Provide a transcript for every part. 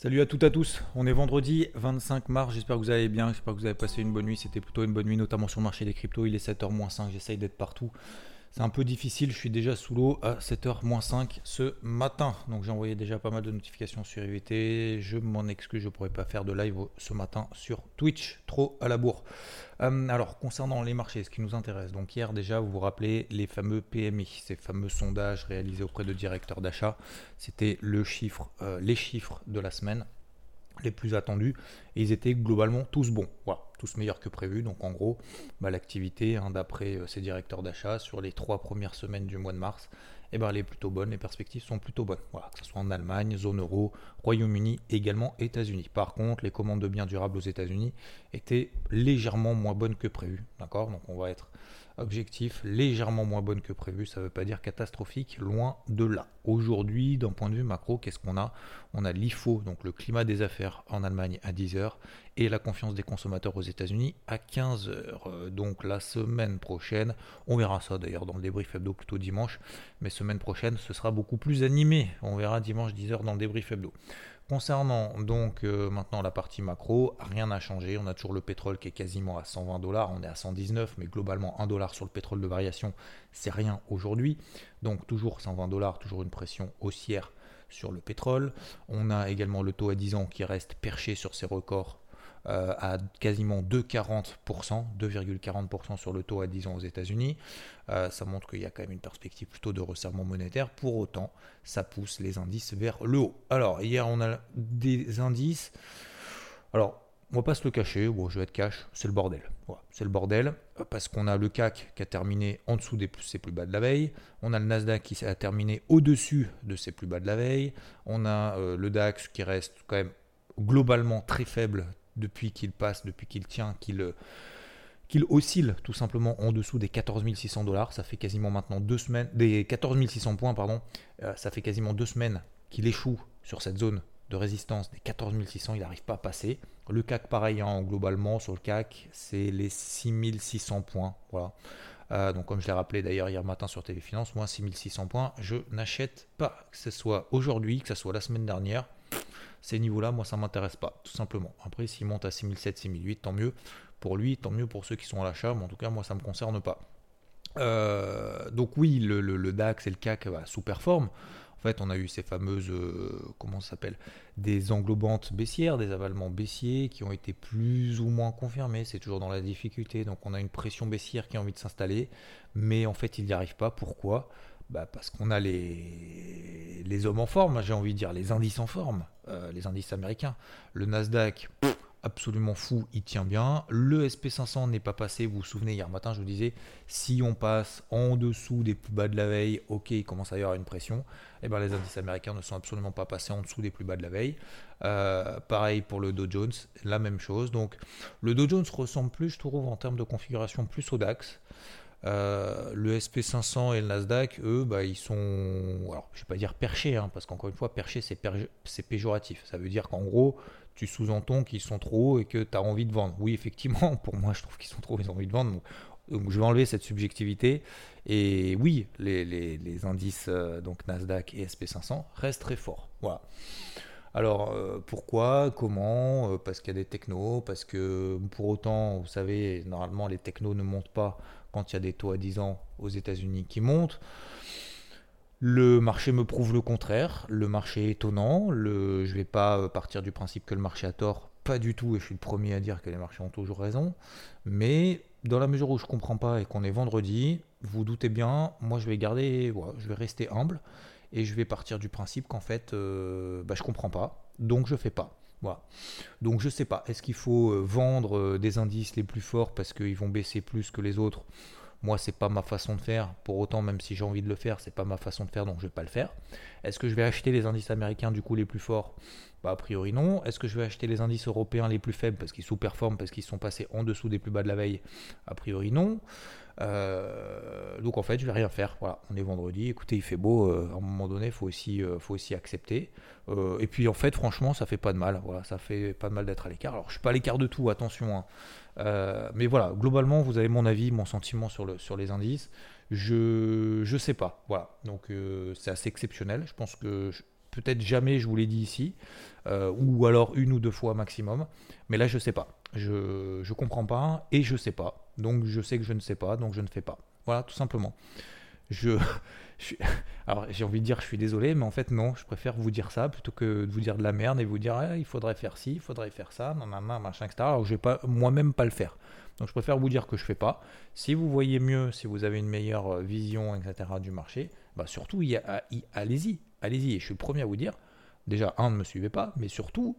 Salut à toutes et à tous, on est vendredi 25 mars, j'espère que vous allez bien, j'espère que vous avez passé une bonne nuit, c'était plutôt une bonne nuit notamment sur le marché des cryptos, il est 7h-5, j'essaye d'être partout. C'est un peu difficile, je suis déjà sous l'eau à 7h-5 ce matin. Donc j'ai envoyé déjà pas mal de notifications sur IVT. Je m'en excuse, je ne pourrais pas faire de live ce matin sur Twitch, trop à la bourre. Euh, alors concernant les marchés, ce qui nous intéresse. Donc hier déjà, vous vous rappelez les fameux PMI, ces fameux sondages réalisés auprès de directeurs d'achat. C'était euh, les chiffres de la semaine les plus attendus et ils étaient globalement tous bons, tous meilleurs que prévu. Donc en gros, bah, l'activité, hein, d'après euh, ces directeurs d'achat, sur les trois premières semaines du mois de mars, eh ben, elle est plutôt bonne, les perspectives sont plutôt bonnes. Voilà, que ce soit en Allemagne, zone euro, Royaume-Uni, également États-Unis. Par contre, les commandes de biens durables aux États-Unis étaient légèrement moins bonnes que prévu. D'accord? Donc on va être objectif légèrement moins bonne que prévu, ça ne veut pas dire catastrophique, loin de là. Aujourd'hui, d'un point de vue macro, qu'est-ce qu'on a? On a l'IFO, donc le climat des affaires en Allemagne à 10h, et la confiance des consommateurs aux États-Unis à 15h. Euh, donc la semaine prochaine, on verra ça d'ailleurs dans le débrief hebdo plutôt dimanche, mais semaine prochaine, ce sera beaucoup plus animé. On verra dimanche 10h dans le débrief hebdo. Concernant donc euh, maintenant la partie macro, rien n'a changé. On a toujours le pétrole qui est quasiment à 120 dollars. On est à 119, mais globalement 1 dollar sur le pétrole de variation, c'est rien aujourd'hui. Donc toujours 120 dollars, toujours une pression haussière sur le pétrole. On a également le taux à 10 ans qui reste perché sur ses records euh, à quasiment 2,40%, 2,40% sur le taux à 10 ans aux États-Unis. Euh, ça montre qu'il y a quand même une perspective plutôt de resserrement monétaire. Pour autant, ça pousse les indices vers le haut. Alors, hier, on a des indices. Alors, on va pas se le cacher, bon, je vais être cash, c'est le bordel. c'est le bordel parce qu'on a le CAC qui a terminé en dessous des ses plus bas de la veille, on a le Nasdaq qui a terminé au-dessus de ses plus bas de la veille, on a euh, le DAX qui reste quand même globalement très faible, depuis qu'il passe, depuis qu'il tient, qu'il euh, oscille tout simplement en dessous des 14 600 dollars. Ça fait quasiment maintenant deux semaines, des 14 600 points, pardon. Euh, ça fait quasiment deux semaines qu'il échoue sur cette zone de résistance des 14 600. Il n'arrive pas à passer. Le CAC, pareil, hein, globalement, sur le CAC, c'est les 600 points. Voilà. Euh, donc, comme je l'ai rappelé d'ailleurs hier matin sur Téléfinance, moi, 600 points, je n'achète pas. Que ce soit aujourd'hui, que ce soit la semaine dernière ces niveaux-là, moi, ça ne m'intéresse pas, tout simplement. Après, s'il monte à 6007, 6008, tant mieux pour lui, tant mieux pour ceux qui sont à l'achat, mais en tout cas, moi, ça ne me concerne pas. Euh, donc oui, le, DAX et le CAC bah, sous-performent. En fait, on a eu ces fameuses, euh, comment ça s'appelle, des englobantes baissières, des avalements baissiers qui ont été plus ou moins confirmés. C'est toujours dans la difficulté. Donc on a une pression baissière qui a envie de s'installer, mais en fait, il n'y arrive pas. Pourquoi? Bah Parce qu'on a les, les hommes en forme, j'ai envie de dire, les indices en forme, euh, les indices américains. Le Nasdaq, absolument fou, il tient bien. Le SP500 n'est pas passé, vous vous souvenez, hier matin, je vous disais, si on passe en dessous des plus bas de la veille, ok, il commence à y avoir une pression. Et eh bien les indices américains ne sont absolument pas passés en dessous des plus bas de la veille. Euh, pareil pour le Dow Jones, la même chose. Donc le Dow Jones ressemble plus, je trouve, en termes de configuration, plus au DAX. Euh, le SP500 et le Nasdaq, eux, bah, ils sont, alors je vais pas dire perchés, hein, parce qu'encore une fois, perché c'est péjoratif. Ça veut dire qu'en gros, tu sous-entends qu'ils sont trop hauts et que tu as envie de vendre. Oui, effectivement, pour moi, je trouve qu'ils sont trop hauts, ils ont envie de vendre. Donc, je vais enlever cette subjectivité. Et oui, les, indices euh, donc Nasdaq et SP500 restent très forts. Voilà. Alors euh, pourquoi Comment Parce qu'il y a des technos, parce que pour autant, vous savez, normalement les technos ne montent pas quand il y a des taux à 10 ans aux États-Unis qui montent. Le marché me prouve le contraire. Le marché est étonnant. Je ne vais pas euh, partir du principe que le marché a tort. Pas du tout. Et je suis le premier à dire que les marchés ont toujours raison. Mais dans la mesure où je ne comprends pas et qu'on est vendredi, vous doutez bien, moi je vais garder, je vais rester humble et je vais partir du principe qu'en fait, euh, bah, je ne comprends pas. Donc je ne fais pas. Donc je sais pas, est-ce qu'il faut euh, vendre euh, des indices les plus forts parce qu'ils vont baisser plus que les autres? Moi, c'est pas ma façon de faire. Pour autant, même si j'ai envie de le faire, c'est pas ma façon de faire, donc je vais pas le faire. Est-ce que je vais acheter les indices américains du coup les plus forts? Bah, a priori non. Est-ce que je vais acheter les indices européens les plus faibles parce qu'ils sous-performent, parce qu'ils sont passés en dessous des plus bas de la veille? A priori non. Euh, donc en fait, je vais rien faire. Voilà, on est vendredi. Écoutez, il fait beau. Euh, à un moment donné, faut aussi, euh, faut aussi accepter. et puis en fait, franchement, ça fait pas de mal. Voilà, ça fait pas de mal d'être à l'écart. Alors, je suis pas à l'écart de tout, attention. Hein. mais voilà, globalement, vous avez mon avis, mon sentiment sur, le, sur les indices. Je, je sais pas. Voilà, donc c'est assez exceptionnel. Je pense que peut-être jamais, je vous l'ai dit ici, ou alors une ou deux fois maximum. Mais là, je sais pas. Je ne comprends pas et je sais pas. Donc je sais que je ne sais pas, donc je ne fais pas. Voilà, tout simplement. Je, alors j'ai envie de dire je suis désolé, mais en fait non, je préfère vous dire ça plutôt que de vous dire de la merde et vous dire ah, il faudrait faire ci, il faudrait faire ça, nanana, machin, etc. Alors je vais pas moi-même pas le faire. Donc je préfère vous dire que je fais pas. Si vous voyez mieux, si vous avez une meilleure euh, vision, etc. du marché, bah surtout allez-y, allez-y. Et je suis le premier à vous dire, déjà un ne me suivez pas, mais surtout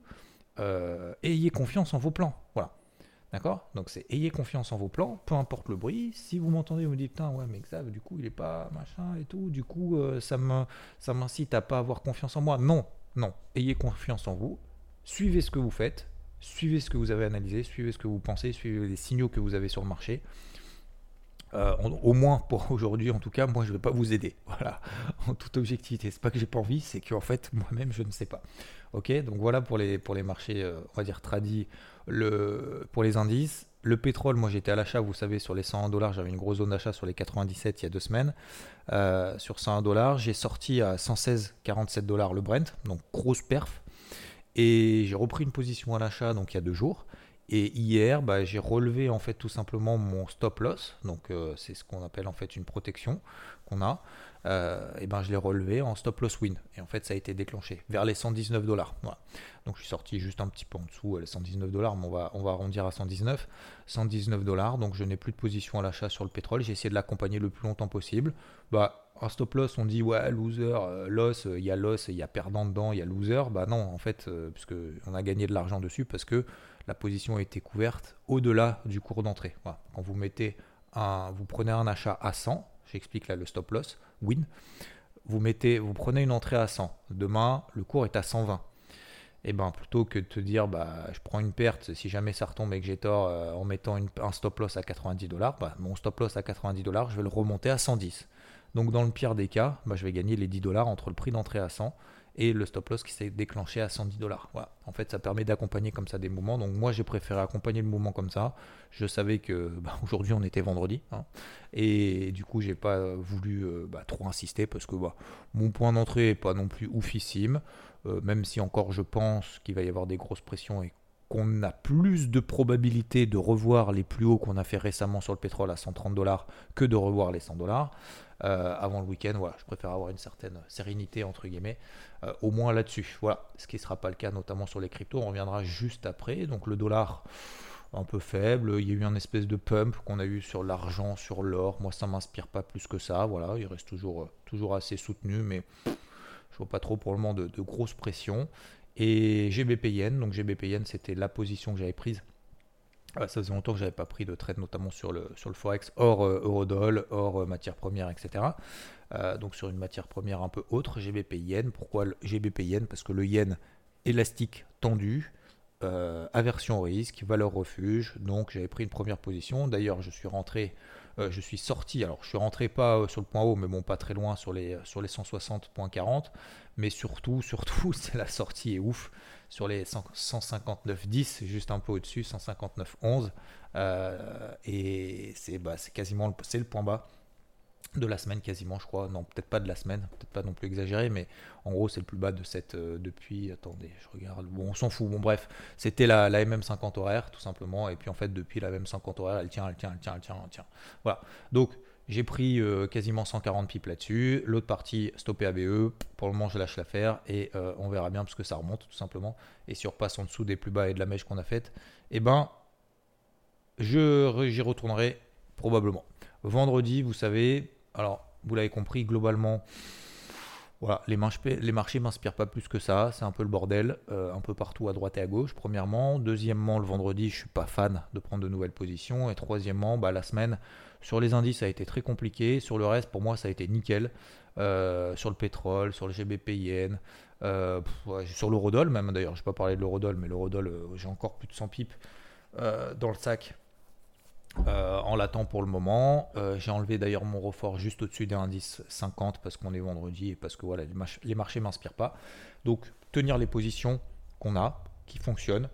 euh, ayez confiance en vos plans. Voilà. D'accord? Donc c'est ayez confiance en vos plans, peu importe le bruit. Si vous m'entendez, vous me dites putain ouais mais ça du coup il est pas machin et tout, du coup euh, ça ça m'incite à pas avoir confiance en moi. Non, non, ayez confiance en vous. Suivez ce que vous faites, suivez ce que vous avez analysé, suivez ce que vous pensez, suivez les signaux que vous avez sur le marché. Euh, au moins pour aujourd'hui, en tout cas, moi je ne vais pas vous aider. Voilà, en toute objectivité. C'est pas que j'ai pas envie, c'est qu'en fait moi-même je ne sais pas. Ok, donc voilà pour les, marchés, euh, on va dire tradis, le, pour les indices. Le pétrole, moi j'étais à l'achat, vous savez, sur les 101 dollars, j'avais une grosse zone d'achat sur les 97 il y a deux semaines. Euh, sur 101 dollars, j'ai sorti à 116,47 dollars le Brent, donc grosse perf. Et j'ai repris une position à l'achat donc il y a deux jours. Et hier, bah, j'ai relevé en fait tout simplement mon stop loss, donc euh, c'est ce qu'on appelle en fait une protection qu'on a. Euh, et ben je l'ai relevé en stop loss win. Et en fait, ça a été déclenché vers les 119 dollars. Donc je suis sorti juste un petit peu en dessous, les 119 dollars, mais on va, on va arrondir à 119. 119 dollars, donc je n'ai plus de position à l'achat sur le pétrole. J'ai essayé de l'accompagner le plus longtemps possible. Bah, un stop loss, on dit ouais, loser, euh, loss, il y a loss, il y a perdant dedans, il y a loser. Bah non, en fait, euh, puisque on a gagné de l'argent dessus parce que la position a été couverte au-delà du cours d'entrée. Quand vous mettez un, vous prenez un achat à 100, j'explique là le stop loss, win, vous, mettez, vous prenez une entrée à 100. Demain, le cours est à 120. Et eh ben plutôt que de te dire bah je prends une perte si jamais ça retombe et que j'ai tort euh, en mettant un stop loss à 90 dollars, bah, mon stop loss à 90 dollars, je vais le remonter à 110. Donc dans le pire des cas, bah, je vais gagner les 10 dollars entre le prix d'entrée à 100 et le stop loss qui s'est déclenché à 110 dollars. En fait, ça permet d'accompagner comme ça des mouvements. Donc moi, j'ai préféré accompagner le mouvement comme ça. Je savais que bah, aujourd'hui, on était vendredi, hein. et du coup, j'ai pas voulu euh, bah, trop insister parce que bah, mon point d'entrée est pas non plus oufissime, euh, même si encore je pense qu'il va y avoir des grosses pressions et qu'on a plus de probabilité de revoir les plus hauts qu'on a fait récemment sur le pétrole à 130 dollars que de revoir les 100 dollars. Euh, avant le week-end. Voilà, je préfère avoir une certaine sérénité entre guillemets, euh, au moins là-dessus. Voilà, ce qui ne sera pas le cas notamment sur les cryptos. On reviendra juste après. Donc le dollar un peu faible. Il y a eu un espèce de pump qu'on a eu sur l'argent, sur l'or. Moi, ça m'inspire pas plus que ça. Voilà, il reste toujours, euh, toujours assez soutenu, mais je vois pas trop pour le moment de, de grosses pressions. Et GBPN, donc GBPN, c'était la position que j'avais prise ça faisait longtemps que j'avais pas pris de trade, notamment sur le, sur le Forex, hors euh, Eurodoll, hors euh, matière première, etc. Euh, donc sur une matière première un peu autre, GBP Yen. Pourquoi le GBP Yen? Parce que le Yen élastique tendu, aversion au risque, valeur refuge. Donc j'avais pris une première position. D'ailleurs, je suis rentré, je suis sorti. Alors je suis rentré pas sur le point haut, mais bon, pas très loin sur les, sur les 160.40. Mais surtout, surtout, c'est la sortie est ouf sur les 159,10, juste un peu au-dessus, 159,11. Euh, et c'est bah, quasiment le point bas de la semaine quasiment je crois non peut-être pas de la semaine peut-être pas non plus exagéré mais en gros c'est le plus bas de cette euh, depuis attendez je regarde bon on s'en fout bon bref c'était la, la, MM50 horaire tout simplement et puis en fait depuis la MM50 horaire elle tient elle tient elle tient elle tient elle tient voilà donc j'ai pris euh, quasiment 140 pips là-dessus. L'autre partie, stoppé ABE. Pour le moment, je lâche l'affaire et euh, on verra bien parce que ça remonte tout simplement. Et si on repasse en dessous des plus bas et de la mèche qu'on a faite, eh ben, j'y retournerai probablement. Vendredi, vous savez, alors vous l'avez compris, globalement, Voilà, les, marchés, les marchés m'inspirent pas plus que ça, c'est un peu le bordel, euh, un peu partout à droite et à gauche, premièrement. Deuxièmement, le vendredi, je suis pas fan de prendre de nouvelles positions. Et troisièmement, bah, la semaine, sur les indices, ça a été très compliqué. Sur le reste, pour moi, ça a été nickel. Euh, sur le pétrole, sur le GBP euh, sur l'eurodoll même d'ailleurs, je ne vais pas parler de l'eurodoll, mais l'eurodoll, j'ai encore plus de 100 pipes dans le sac euh, en l'attend pour le moment. Euh, j'ai enlevé d'ailleurs mon refort juste au-dessus des indices 50 parce qu'on est vendredi et parce que voilà, les, marchés ne m'inspirent pas. Donc tenir les positions qu'on a, qui fonctionnent.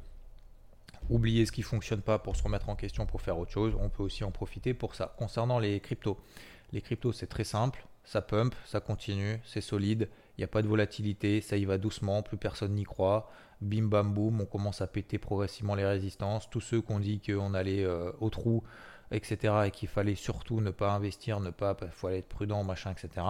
Oublier ce qui ne fonctionne pas pour se remettre en question pour faire autre chose. On peut aussi en profiter pour ça. Concernant les cryptos, les cryptos c'est très simple. Ça pump, ça continue, c'est solide. Il n'y a pas de volatilité, ça y va doucement, plus personne n'y croit bim bam boum, on commence à péter progressivement les résistances. Tous ceux qui ont dit qu'on allait euh, au trou, etc., et qu'il fallait surtout ne pas investir, ne pas, il faut aller être prudent, machin, etc.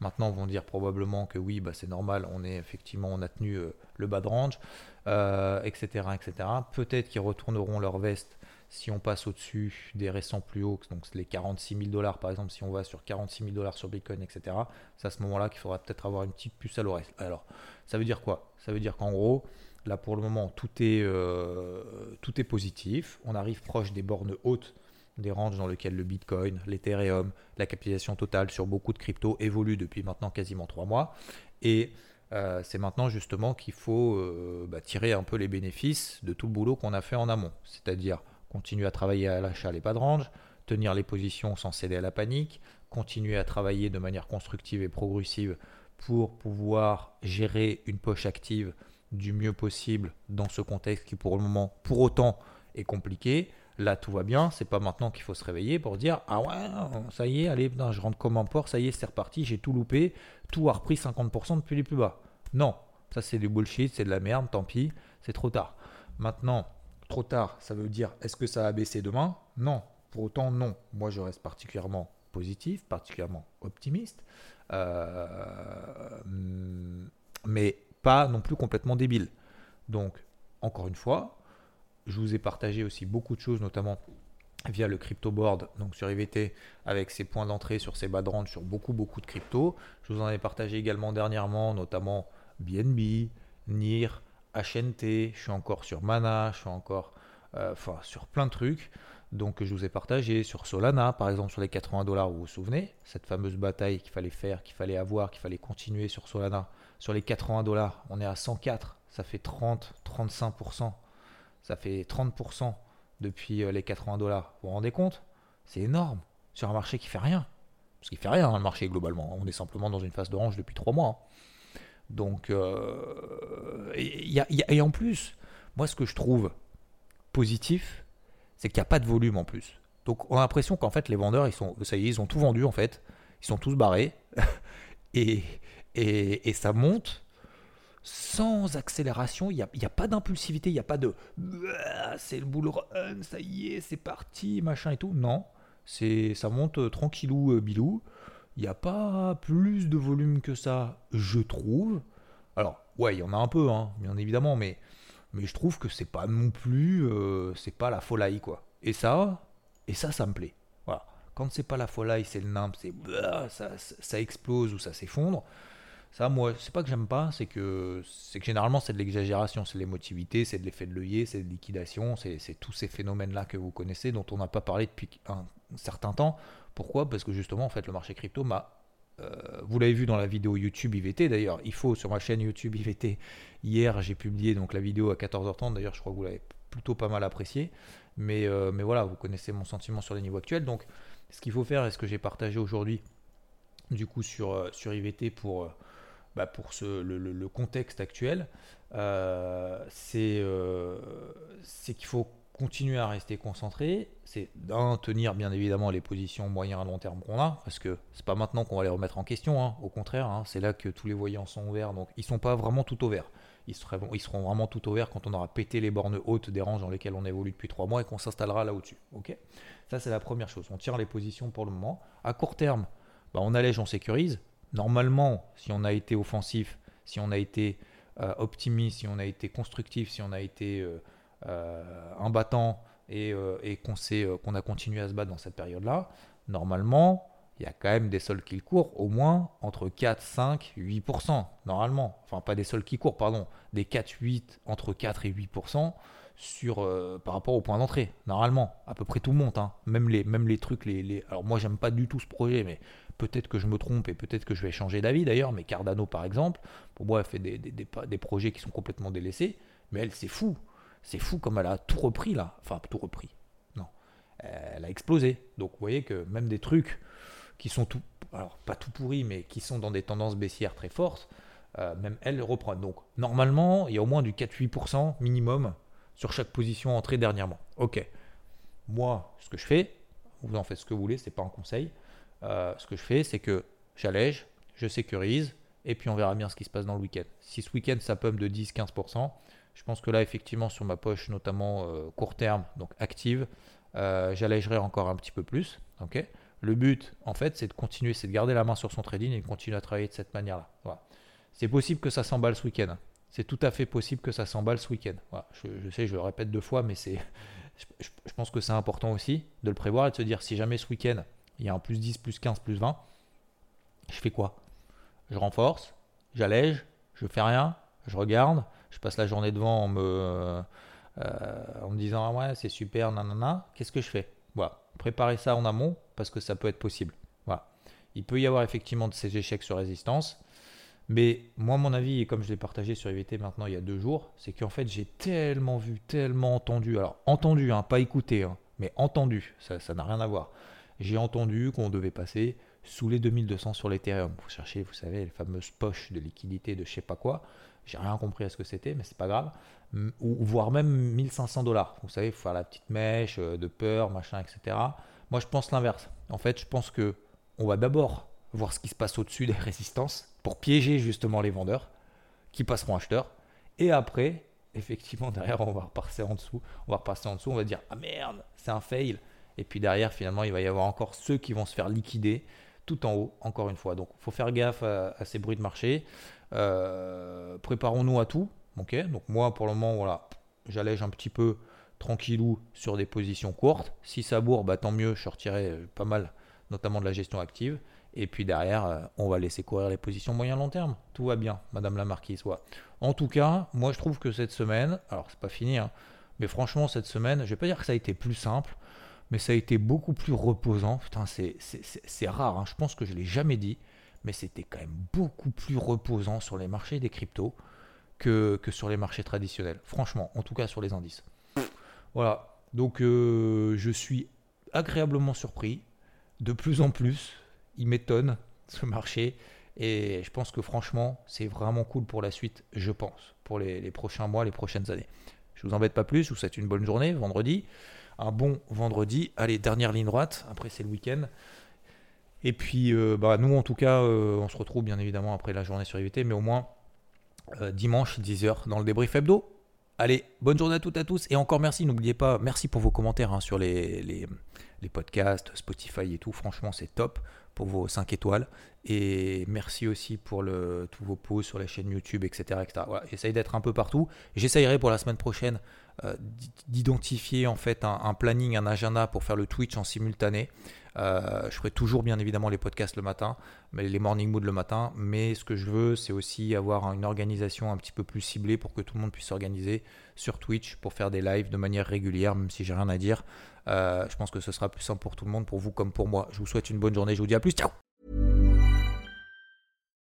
Maintenant, vont dire probablement que oui, bah, c'est normal, on est effectivement, on a tenu euh, le bas de range, etc., euh, etc. Peut-être qu'ils retourneront leur veste si on passe au-dessus des récents plus hauts, donc les 46 000 dollars par exemple, si on va sur 46 000 dollars sur Bitcoin, etc., c'est à ce moment-là qu'il faudra peut-être avoir une petite puce à l'oreille. Alors, ça veut dire quoi? Ça veut dire qu'en gros, Là, pour le moment, tout est, euh, tout est positif. On arrive proche des bornes hautes des ranges dans lesquelles le Bitcoin, l'Ethereum, la capitalisation totale sur beaucoup de cryptos évolue depuis maintenant quasiment trois mois. Et euh, c'est maintenant justement qu'il faut euh, bah, tirer un peu les bénéfices de tout le boulot qu'on a fait en amont. C'est-à-dire continuer à travailler à l'achat les pas de range, tenir les positions sans céder à la panique, continuer à travailler de manière constructive et progressive pour pouvoir gérer une poche active du mieux possible dans ce contexte qui pour le moment, pour autant, est compliqué. Là, tout va bien. C'est pas maintenant qu'il faut se réveiller pour dire Ah ouais, ça y est, allez, je rentre comme un port, ça y est, c'est reparti, j'ai tout loupé, tout a repris 50% depuis les plus bas. Non, ça c'est du bullshit, c'est de la merde, tant pis, c'est trop tard. Maintenant, trop tard, ça veut dire est-ce que ça va baisser demain? Non, pour autant, non. Moi, je reste particulièrement positif, particulièrement optimiste. Euh, mais pas non plus complètement débile. Donc, encore une fois, je vous ai partagé aussi beaucoup de choses, notamment via le crypto board, donc sur IVT, avec ses points d'entrée sur ses bas de range sur beaucoup, beaucoup de crypto. Je vous en ai partagé également dernièrement, notamment BNB, NIR, HNT, je suis encore sur Mana, je suis encore euh, sur plein de trucs. Donc je vous ai partagé sur Solana, par exemple sur les 80 dollars, vous vous souvenez, cette fameuse bataille qu'il fallait faire, qu'il fallait avoir, qu'il fallait continuer sur Solana. Sur les 80 dollars, on est à 104, ça fait 30, 35%. Ça fait 30% depuis euh, les 80 dollars. Vous vous rendez compte? C'est énorme sur un marché qui fait rien. Parce qu'il fait rien, hein, le marché globalement. On est simplement dans une phase d'orange depuis 3 mois. Hein. Donc, euh, et, en plus, moi ce que je trouve positif, c'est qu'il n'y a pas de volume en plus. Donc on a l'impression qu'en fait les vendeurs, ils sont, ça y est, ils ont tout vendu en fait. Ils sont tous barrés. et, et, ça monte sans accélération, il n'y a, a, pas d'impulsivité, il n'y a pas de c'est le bull run, ça y est, c'est parti, machin et tout. Non, c'est ça monte euh, tranquillou euh, bilou. Il n'y a pas plus de volume que ça, je trouve. Alors, ouais, il y en a un peu, hein, bien évidemment, mais, mais je trouve que c'est pas non plus, euh, c'est pas la folie, quoi. Et ça, et ça, ça me plaît. Voilà. Quand c'est pas la folie, c'est le nimp, c'est ça, ça explose ou ça s'effondre. Ça, moi, c'est pas que j'aime pas, c'est que, c'est que généralement c'est de l'exagération, c'est l'émotivité, c'est de l'effet de l'œillet, c'est de liquidation, c'est, tous ces phénomènes-là que vous connaissez, dont on n'a pas parlé depuis un certain temps. Pourquoi? Parce que justement, en fait, le marché crypto m'a. Euh, vous l'avez vu dans la vidéo YouTube IVT d'ailleurs, il faut sur ma chaîne YouTube IVT. Hier, j'ai publié donc la vidéo à 14h30. D'ailleurs, je crois que vous l'avez plutôt pas mal apprécié. Mais, euh, mais voilà, vous connaissez mon sentiment sur les niveaux actuels. Donc, ce qu'il faut faire et ce que j'ai partagé aujourd'hui, du coup, sur, euh, sur IVT pour bah, pour ce, le, contexte actuel, euh, euh, c'est qu'il faut continuer à rester concentré, c'est d'un tenir bien évidemment les positions moyen à long terme qu'on a, parce que c'est pas maintenant qu'on va les remettre en question, hein. au contraire, hein, c'est là que tous les voyants sont ouverts, donc ils sont pas vraiment tout ouverts. Ils, seront vraiment tout ouverts quand on aura pété les bornes hautes des ranges dans lesquelles on évolue depuis trois mois et qu'on s'installera là au-dessus. Ça c'est la première chose. On tire les positions pour le moment. À court terme, bah, on allège, on sécurise normalement, si on a été offensif, si on a été euh, optimiste, si on a été constructif, si on a été euh, un battant et, qu'on qu'on a continué à se battre dans cette période-là, normalement, il y a quand même des sols qui courent au moins entre 4, 5, 8%, normalement. Enfin, pas des sols qui courent, pardon, des 4, 8, entre 4 et 8% sur, euh, par rapport au point d'entrée, normalement. À peu près tout le monde, hein. même, les, trucs. Les. Alors, moi, j'aime pas du tout ce projet, mais peut-être que je me trompe et peut-être que je vais changer d'avis d'ailleurs. Mais Cardano, par exemple, pour moi, elle fait des, des projets qui sont complètement délaissés, mais elle, c'est fou. C'est fou comme elle a tout repris là. Enfin, tout repris. Non. Elle a explosé. Donc, vous voyez que même des trucs qui sont tout, alors pas tout pourris, mais qui sont dans des tendances baissières très fortes, euh, même elles reprennent. Donc normalement, il y a au moins du 4-8% minimum sur chaque position entrée dernièrement. Ok. Moi, ce que je fais, vous en faites ce que vous voulez, c'est pas un conseil. Euh, ce que je fais, c'est que j'allège, je sécurise, et puis on verra bien ce qui se passe dans le week-end. Si ce week-end ça pomme de 10-15%, je pense que là, effectivement, sur ma poche, notamment euh, court terme, donc active, j'allégerai encore un petit peu plus. le but, en fait, c'est de continuer, c'est de garder la main sur son trading et de continuer à travailler de cette manière-là. C'est possible que ça s'emballe ce week-end. C'est tout à fait possible que ça s'emballe ce week-end. Je, sais, je le répète deux fois, mais c'est, je, pense que c'est important aussi de le prévoir et de se dire si jamais ce week-end il y a un plus 10, plus 15, plus 20, je fais quoi? Je renforce, j'allège, je fais rien, je regarde, je passe la journée devant en me, euh, en me disant ah ouais c'est super, nanana. Qu'est-ce que je fais? Voilà préparer ça en amont parce que ça peut être possible. Voilà. Il peut y avoir effectivement de ces échecs sur résistance. Mais moi, mon avis, et comme je l'ai partagé sur IVT maintenant il y a deux jours, c'est qu'en fait, j'ai tellement vu, tellement entendu. Alors, entendu, hein, pas écouté, hein, mais entendu, ça n'a rien à voir. J'ai entendu qu'on devait passer sous les 2200 sur l'Ethereum. Vous cherchez, vous savez, les fameuses poches de liquidité de je sais pas quoi. J'ai rien compris à ce que c'était, mais c'est pas grave. Ou voire même 1500 dollars. Vous savez, il faut faire la petite mèche euh, de peur, machin, etc. Moi, je pense l'inverse. En fait, je pense que on va d'abord voir ce qui se passe au-dessus des résistances pour piéger justement les vendeurs qui passeront acheteurs. Et après, effectivement, derrière, on va repasser en dessous. On va repasser en dessous. On va dire ah merde, c'est un fail. Et puis derrière, finalement, il va y avoir encore ceux qui vont se faire liquider tout en haut, encore une fois. Donc, faut faire gaffe à, ces bruits de marché. Euh, préparons-nous à tout. Donc moi, pour le moment, voilà, j'allège un petit peu tranquillou sur des positions courtes. Si ça bourre, bah, tant mieux, je sortirai euh, pas mal, notamment de la gestion active. Et puis derrière, euh, on va laisser courir les positions moyen-long terme. Tout va bien, Madame la Marquise. En tout cas, moi je trouve que cette semaine, alors c'est pas fini, hein, mais franchement, cette semaine, je vais pas dire que ça a été plus simple, mais ça a été beaucoup plus reposant. Putain, c'est rare, hein. je pense que je l'ai jamais dit mais c'était quand même beaucoup plus reposant sur les marchés des cryptos que, sur les marchés traditionnels. Franchement, en tout cas sur les indices. Voilà, donc euh, je suis agréablement surpris. De plus en plus, il m'étonne ce marché. Et je pense que franchement, c'est vraiment cool pour la suite, je pense, pour les, les, prochains mois, les prochaines années. Je vous embête pas plus, je vous souhaite une bonne journée, vendredi. Un bon vendredi. Allez, dernière ligne droite, après c'est le week-end. Et puis, euh, bah, nous, en tout cas, euh, on se retrouve bien évidemment après la journée sur IVT, mais au moins euh, dimanche, 10h, dans le débrief hebdo. Allez, bonne journée à toutes et à tous. Et encore merci, n'oubliez pas, merci pour vos commentaires hein, sur les, les, podcasts, Spotify et tout. Franchement, c'est top pour vos 5 étoiles. Et merci aussi pour le, tous vos posts sur la chaîne YouTube, etc. etc. Voilà, J'essaye d'être un peu partout. J'essayerai pour la semaine prochaine d'identifier en fait un, planning, un agenda pour faire le Twitch en simultané. Euh, je ferai toujours bien évidemment les podcasts le matin, mais les morning mood le matin. Mais ce que je veux, c'est aussi avoir une organisation un petit peu plus ciblée pour que tout le monde puisse s'organiser sur Twitch pour faire des lives de manière régulière, même si j'ai rien à dire. Euh, je pense que ce sera plus simple pour tout le monde, pour vous comme pour moi. Je vous souhaite une bonne journée. Je vous dis à plus. Ciao.